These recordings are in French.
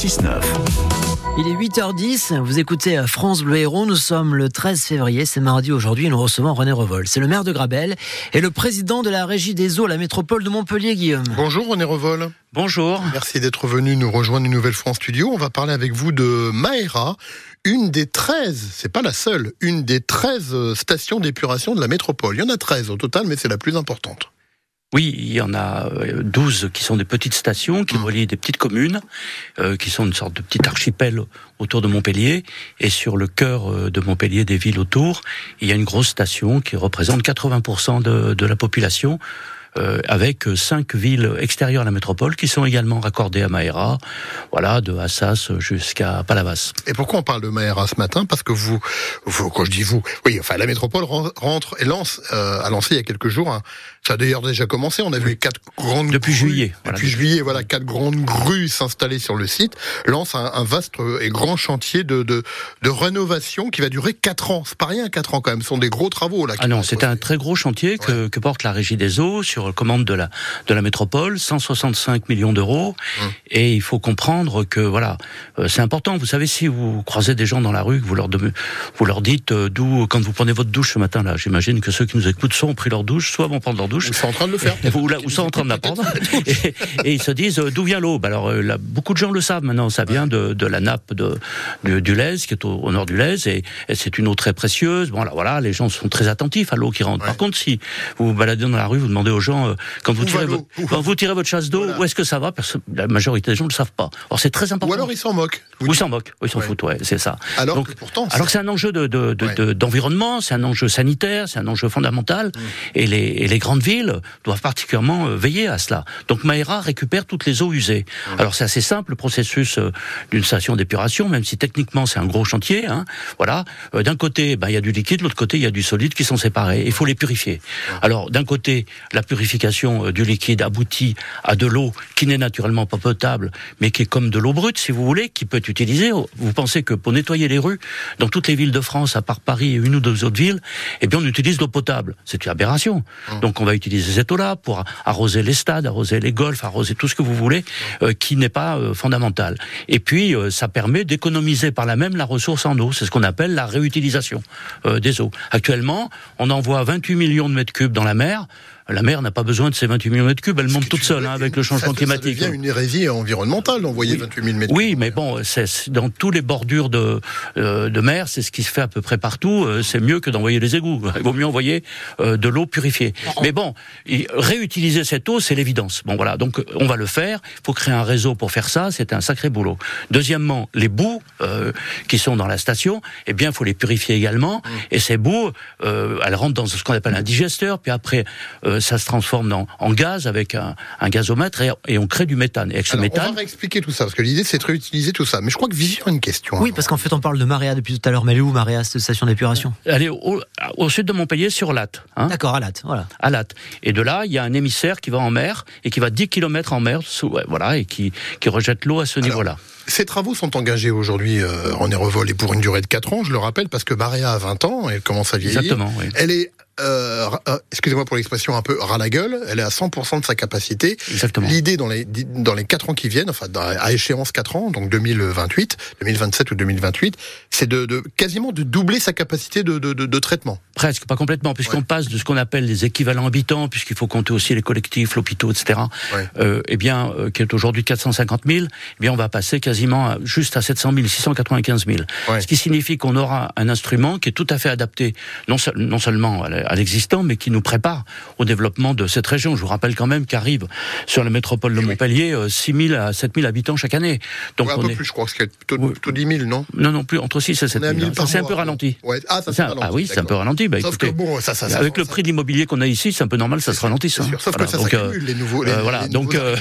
6-9. Il est 8h10, vous écoutez euh, France Bleu Héros, nous sommes le 13 février, c'est mardi aujourd'hui, nous recevons René Revol. C'est le maire de Grabel et le président de la régie des eaux, la métropole de Montpellier, Guillaume. Bonjour René Revol. Bonjour. Merci d'être venu nous rejoindre une nouvelle fois en studio. On va parler avec vous de Maera, une des 13, c'est pas la seule, une des 13 euh, stations d'épuration de la métropole. Il y en a 13 au total, mais c'est la plus importante. Oui, il y en a 12 euh, qui sont des petites stations qui mmh. relient des petites communes, euh, qui sont une sorte de petit archipel autour de Montpellier. Et sur le cœur euh, de Montpellier, des villes autour, il y a une grosse station qui représente 80% de, de la population. Euh, avec cinq villes extérieures à la métropole qui sont également raccordées à Maera, voilà, de Assas jusqu'à Palavas. Et pourquoi on parle de Maera ce matin? Parce que vous, vous, quand je dis vous, oui, enfin la métropole rentre et lance, euh, a lancé il y a quelques jours, hein, ça a d'ailleurs déjà commencé, on a vu quatre grandes depuis juillet, depuis juillet, voilà, quatre grandes grues s'installer sur le site, lance un, un, vaste et grand chantier de, de, de rénovation qui va durer quatre ans. C'est pas rien, quatre ans quand même, ce sont des gros travaux là. Ah non, c'est un très gros chantier que, que porte la régie des eaux sur commande de la de la métropole, 165 millions d'euros. Mmh. Et il faut comprendre que voilà, euh, c'est important. Vous savez, si vous croisez des gens dans la rue, que vous leur vous leur dites euh, d'où quand vous prenez votre douche ce matin là, j'imagine que ceux qui nous écoutent soit ont pris leur douche, soit vont prendre leur douche, ou sont en train de le faire, ou, sont en train de la prendre, et, ils se disent euh, d'où vient l'eau? Bah, alors là, beaucoup de gens le savent maintenant. Ça vient de, de la nappe de, du, du Lez, qui est au, nord du Lez, et, c'est une eau très précieuse. Bon là, voilà, les gens sont très attentifs à l'eau qui rentre. Par contre, si vous vous baladez dans la rue, vous demandez aux gens euh, quand vous tirez votre, quand vous tirez votre chasse d'eau, où est-ce que ça va? La majorité des gens ne le savent pas. Alors c'est très important. Ou alors ils s'en moquent. Ou ils s'en moquent. ils s'en foutent. Ouais, c'est ça. Alors Donc, que pourtant, alors c'est un enjeu de, d'environnement, de, c'est un enjeu sanitaire, c'est un enjeu fondamental, mm. et, les, et les grandes villes doivent particulièrement euh, veiller à cela. Donc Maera récupère toutes les eaux usées. Alors c'est assez simple le processus euh, d'une station d'épuration, même si techniquement c'est un gros chantier. Hein, voilà. d'un côté, ben, il y a du liquide, de l'autre côté il y a du solide qui sont séparés. Il faut les purifier. Alors d'un côté, la purification euh, du liquide aboutit à de l'eau qui n'est naturellement pas potable, mais qui est comme de l'eau brute, si vous voulez, qui peut être utilisée. Vous pensez que pour nettoyer les rues, dans toutes les villes de France, à part Paris et une ou deux autres villes, eh bien, on utilise l'eau potable. C'est une aberration. Mmh. Donc, on va utiliser cette eau-là pour arroser les stades, arroser les golfs, arroser tout ce que vous voulez, euh, qui n'est pas euh, fondamental. Et puis, ça permet d'économiser par là même la ressource en eau. C'est ce qu'on appelle la réutilisation des eaux. Actuellement, on envoie 28 millions de mètres cubes dans la mer. La mer n'a pas besoin de ces 28 millions de mètres cubes, elle monte toute seule hein, avec le changement climatique. Ça devient une hérésie environnementale d'envoyer 28 000 mètres cubes. Oui, mais bon, c'est dans tous les bordures de euh, de mer, c'est ce qui se fait à peu près partout. Euh, c'est mieux que d'envoyer les égouts. Il vaut mieux envoyer euh, de l'eau purifiée. Mais bon, réutiliser cette eau, c'est l'évidence. Bon voilà, donc on va le faire. Il faut créer un réseau pour faire ça. C'est un sacré boulot. Deuxièmement, les boues qui sont dans la station, eh bien, il faut les purifier également. Mmh. Et ces boues, elles rentrent dans ce qu'on appelle un digesteur. Puis après, ça se transforme en, en gaz avec un, un gazomètre et, on crée du méthane. Et avec ce méthane, on va réexpliquer tout ça parce que l'idée c'est de réutiliser tout ça. Mais je crois que Vision a une question. Oui, parce qu'en fait on parle de Maréa depuis tout à l'heure. Mais elle est où Maréa, cette station d'épuration? Elle est au, au, sud de Montpellier, sur Latte. Hein D'accord, à Latte, voilà. À Latte. Et de là, il y a un émissaire qui va en mer et qui va 10 km en mer, voilà, et qui, qui rejette l'eau à ce niveau-là. Ces travaux sont engagés aujourd'hui euh, en Revol et pour une durée de 4 ans, je le rappelle, parce que Maréa a 20 ans, elle commence à vieillir. Exactement, oui. Elle est euh, euh, excusez-moi pour l'expression un peu ras la gueule, elle est à 100% de sa capacité. Exactement. L'idée dans les dans les 4 ans qui viennent, enfin à échéance 4 ans, donc 2028, 2027 ou 2028, c'est de, de, quasiment de doubler sa capacité de, de, de traitement. Presque, pas complètement, puisqu'on passe de ce qu'on appelle les équivalents habitants, puisqu'il faut compter aussi les collectifs, l'hôpital, etc. Ouais. Euh, eh bien, euh, qui est aujourd'hui 450 000, eh bien, on va passer quasiment à, juste à 700 000, 695 000. Ouais. Ce qui signifie qu'on aura un instrument qui est tout à fait adapté, non, non seulement à à l'existant, mais qui nous prépare au développement de cette région. Je vous rappelle quand même qu'arrive sur la métropole de Montpellier 6 000 à 7 000 habitants chaque année. Donc ouais, un on peu est... plus, je crois, que c'est plutôt, 10 000, non? Non, non plus, entre 6 et 7 000. c'est un peu ralenti. Ouais. Ah, ça, un... ah oui, c'est un peu ralenti. Bah, Sauf écoutez, que bon, ça, ça, ça avec le prix de l'immobilier qu'on a ici, c'est un peu normal, ça se ralentisse. Hein. Sauf voilà, que ça donc, s'accumule, les nouveaux. Les, euh, voilà, les donc, nouveaux euh,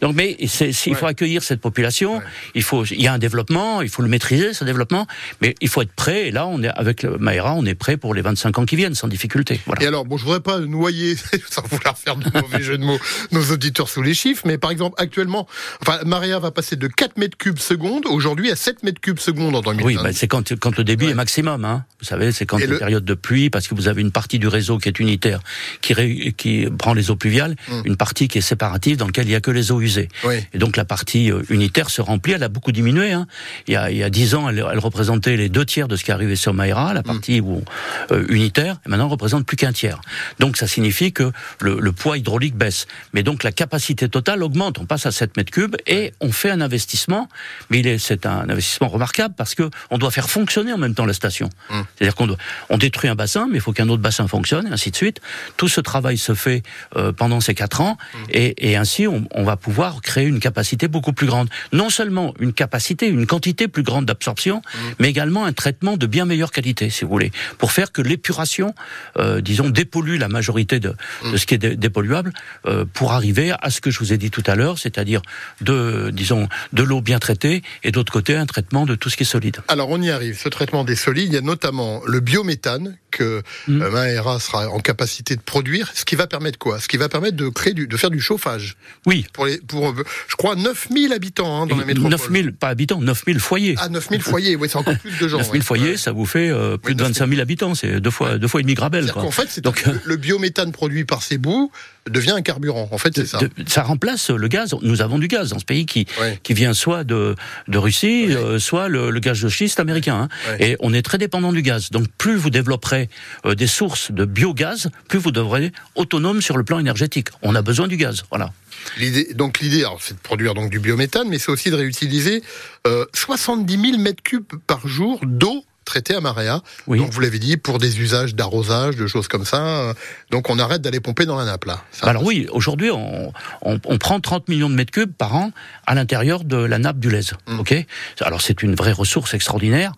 donc, mais il faut accueillir cette population. Il faut, il y a un développement, il faut le maîtriser, ce développement, mais il faut être prêt. Et là, on est avec Maïra, on est prêt pour les 25 ans qui viennent, sans difficulté. Et alors, bon, je voudrais pas noyer, sans vouloir faire de mauvais jeu de mots, nos auditeurs sous les chiffres, mais par exemple, actuellement, enfin, Maria va passer de 4 mètres cubes seconde aujourd'hui à 7 mètres cubes seconde en 2020. Oui, bah, c'est quand, quand le débit est maximum. Hein. Vous savez, c'est quand il y a période de pluie, parce que vous avez une partie du réseau qui est unitaire, qui, qui prend les eaux pluviales, hum. une partie qui est séparative dans laquelle il y a que les eaux usées. Et donc la partie euh, unitaire se remplit, elle a beaucoup diminué. Hein. Il, y a, il y a 10 ans, elle, elle, représentait les deux tiers de ce qui arrivait sur Maïra, la hum. partie où, euh, unitaire, et maintenant elle représente plus qu'un tiers. Donc ça signifie que le, le, poids hydraulique baisse. Mais donc la capacité totale augmente, on passe à 7 mètres cubes et on fait un investissement, mais c'est un investissement remarquable parce que on doit faire fonctionner en même temps la station. Hum. C'est-à-dire qu'on on détruit un bassin, mais il faut qu'un autre bassin fonctionne, et ainsi de suite. Tout ce travail se fait euh, pendant ces quatre ans, hum. et, et, ainsi on, on, va pouvoir créer une capacité beaucoup plus grande. Non seulement une capacité, une quantité plus grande d'absorption, hum. mais également un traitement de bien meilleure qualité, si vous voulez, pour faire que l'épuration, euh, disons, dépollue la majorité de, de ce qui est dépolluable, euh, pour arriver à ce que je vous ai dit tout à l'heure, c'est-à-dire de, disons, de l'eau bien traitée, et d'autre côté un traitement de tout ce qui est solide. Alors on y arrive. Ce traitement des solides, il y a notamment le biométhane que mmh. Maera sera en capacité de produire, ce qui va permettre quoi? Ce qui va permettre de créer du, de faire du chauffage. Oui. Pour les, pour, je crois, 9000 habitants hein, dans la métropole. 9000, pas habitants, 9000 foyers. Ah, 9000 foyers, oui, c'est encore plus de gens. 9000 ouais. foyers, ça vous fait euh, plus oui, de 25 000 habitants, c'est deux fois, deux fois et demi Grabel. En fait, Donc, le, le biométhane produit par ces bouts devient un carburant. En fait, c'est ça. De, ça remplace le gaz. Nous avons du gaz dans ce pays qui, ouais. qui vient soit de, de Russie, ouais. euh, soit le, le, gaz de schiste américain. Hein. Ouais. Et on est très dépendant du gaz. Donc plus vous développerez euh, des sources de biogaz, plus vous devrez être autonome sur le plan énergétique. On a besoin du gaz. Voilà. L'idée, donc l'idée, c'est de produire donc du biométhane, mais c'est aussi de réutiliser euh, 70 000 mètres cubes par jour d'eau traité à Marea. Oui. Donc vous l'avez dit, pour des usages d'arrosage, de choses comme ça. Donc on arrête d'aller pomper dans la nappe là. Alors oui, aujourd'hui on, on, on, prend 30 millions de mètres cubes par an à l'intérieur de la nappe du Lèze. Mmh. Ok? Alors c'est une vraie ressource extraordinaire.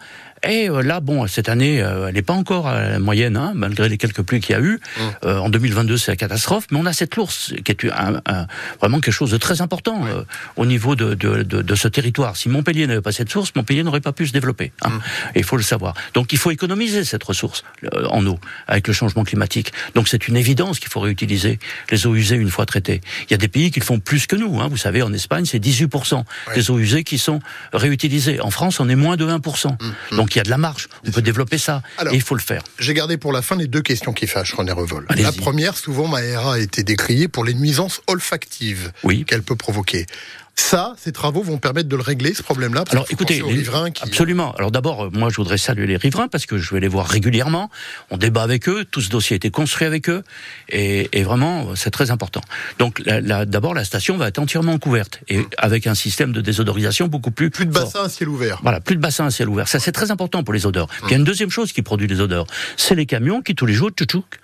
Et euh, là, bon, cette année, euh, elle n'est pas encore à la moyenne, hein, malgré les quelques pluies qu'il y a eu. Mmh. Euh, en 2022, c'est la catastrophe. Mais on a cette l'ours, qui est un, un, vraiment quelque chose de très important mmh. au niveau de, de, de, de, ce territoire. Si Montpellier n'avait pas cette source, Montpellier n'aurait pas pu se développer. Hein. Mmh. Il faut le savoir. Donc il faut économiser cette ressource en eau avec le changement climatique. Donc c'est une évidence qu'il faut réutiliser les eaux usées une fois traitées. Il y a des pays qui le font plus que nous. Hein. Vous savez, en Espagne, c'est 18% ouais. des eaux usées qui sont réutilisées. En France, on est moins de 1%. Donc il y a de la marge. On peut développer ça. Alors, et il faut le faire. J'ai gardé pour la fin les deux questions qui fâchent René Revol. La première, souvent, Maëra a été décriée pour les nuisances olfactives oui. qu'elle peut provoquer. Ça, ces travaux vont permettre de le régler, ce problème-là. Alors, écoutez, les riverains qui... absolument. Alors d'abord, moi, je voudrais saluer les riverains parce que je vais les voir régulièrement. On débat avec eux. Tout ce dossier a été construit avec eux, et, et vraiment, c'est très important. Donc, d'abord, la station va être entièrement couverte et mmh. avec un système de désodorisation beaucoup plus plus de bassins à ciel ouvert. Voilà, plus de bassins à ciel ouvert. Ça, c'est très important pour les odeurs. Mmh. Il y a une deuxième chose qui produit les odeurs, c'est les camions qui tous les jours tchouchouk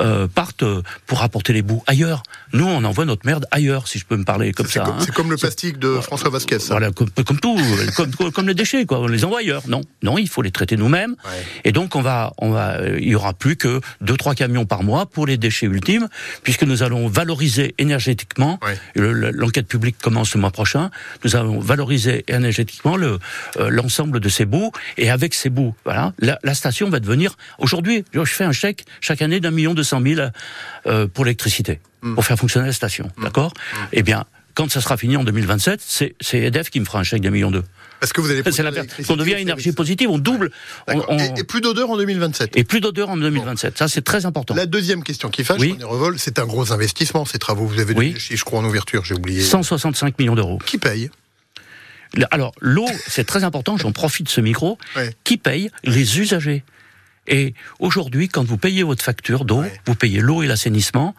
euh, partent pour apporter les bouts ailleurs. Nous, on envoie notre merde ailleurs, si je peux me parler comme ça. C'est hein. comme le plastique de François Vasquez. Voilà, comme, comme tout, comme, comme, les déchets, quoi. On les envoie ailleurs. Non, non, il faut les traiter nous-mêmes. Ouais. Et donc, on va, on va, il y aura plus que deux, trois camions par mois pour les déchets ultimes, puisque nous allons valoriser énergétiquement. Ouais. L'enquête publique commence le mois prochain. Nous allons valoriser énergétiquement le euh, l'ensemble de ces bouts. Et avec ces bouts, voilà, la, la station va devenir. Aujourd'hui, je fais un chèque chaque année d'un million de 200 000 euh, pour l'électricité, mmh. pour faire fonctionner la station. Mmh. D'accord mmh. Eh bien, quand ça sera fini en 2027, c'est EDF qui me fera un chèque d'un million d'euros. Parce que vous allez la on devient énergie positive, on double. On, on... Et, et, plus d'odeur en 2027. Et plus d'odeur en 2027. Bon. Ça, c'est très important. La deuxième question qui fâche, oui. Revol, c'est un gros investissement, ces travaux. Vous avez oui. je crois, en ouverture, j'ai oublié. 165 millions d'euros. Qui paye? Alors, l'eau, c'est très important, j'en profite de ce micro. Ouais. Qui paye? Les usagers. Et aujourd'hui, quand vous payez votre facture d'eau, ouais. vous payez l'eau et l'assainissement.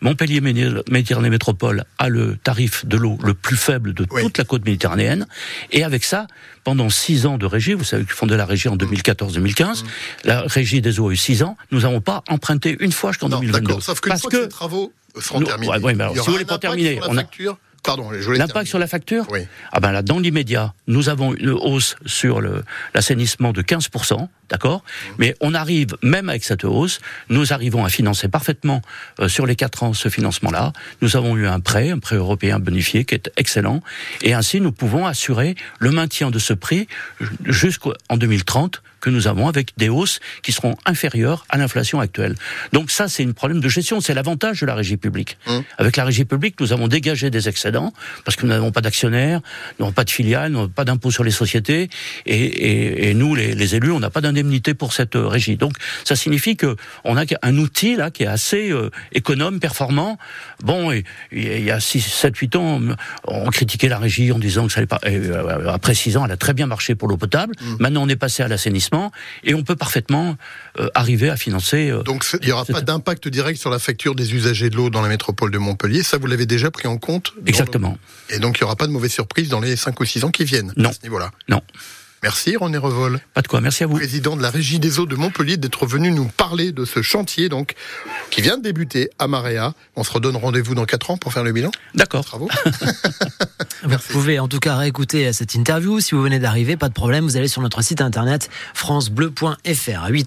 Montpellier Méditerranée Métropole a le tarif de l'eau le plus faible de ouais. toute la côte méditerranéenne. Et avec ça, pendant six ans de régie, vous savez qu'ils font de la régie en 2014-2015, mmh. la régie des eaux a eu six ans, nous n'avons pas emprunté une fois jusqu'en 2022. Sauf que, Parce que ces travaux seront terminés. Ouais, alors, si vous voulez pas terminer, on a Pardon, L'impact sur la facture Oui. Ah ben là, dans l'immédiat, nous avons une hausse sur l'assainissement de 15%, d'accord Mais on arrive, même avec cette hausse, nous arrivons à financer parfaitement euh, sur les quatre ans ce financement-là. Nous avons eu un prêt, un prêt européen bonifié qui est excellent, et ainsi nous pouvons assurer le maintien de ce prix jusqu'en 2030 que nous avons avec des hausses qui seront inférieures à l'inflation actuelle. Donc ça, c'est un problème de gestion, c'est l'avantage de la régie publique. Mmh. Avec la régie publique, nous avons dégagé des excédents parce que nous n'avons pas d'actionnaires, nous n'avons pas de filiales, nous n'avons pas d'impôts sur les sociétés, et, et, et nous, les, les, élus, on n'a pas d'indemnité pour cette euh, régie. Donc ça signifie que on a un outil là qui est assez euh, économe, performant. Bon, il y a 6, 7, 8 ans, on critiquait la régie en disant que ça allait pas. Euh, après 6 ans, elle a très bien marché pour l'eau potable. Mmh. Maintenant, on est passé à l'assainissement et on peut parfaitement euh, arriver à financer. Euh, Donc il n'y aura pas d'impact direct sur la facture des usagers de l'eau dans la métropole de Montpellier. Ça, vous l'avez déjà pris en compte Exactement. Et donc il n'y aura pas de mauvaise surprise dans les 5 ou 6 ans qui viennent non. à ce niveau-là. Non. Merci René Revol. Pas de quoi, merci à vous. Président de la Régie des eaux de Montpellier d'être venu nous parler de ce chantier donc qui vient de débuter à Marea. On se redonne rendez-vous dans 4 ans pour faire le bilan. D'accord. Bravo. vous pouvez en tout cas réécouter cette interview si vous venez d'arriver, pas de problème, vous allez sur notre site internet francebleu.fr à 8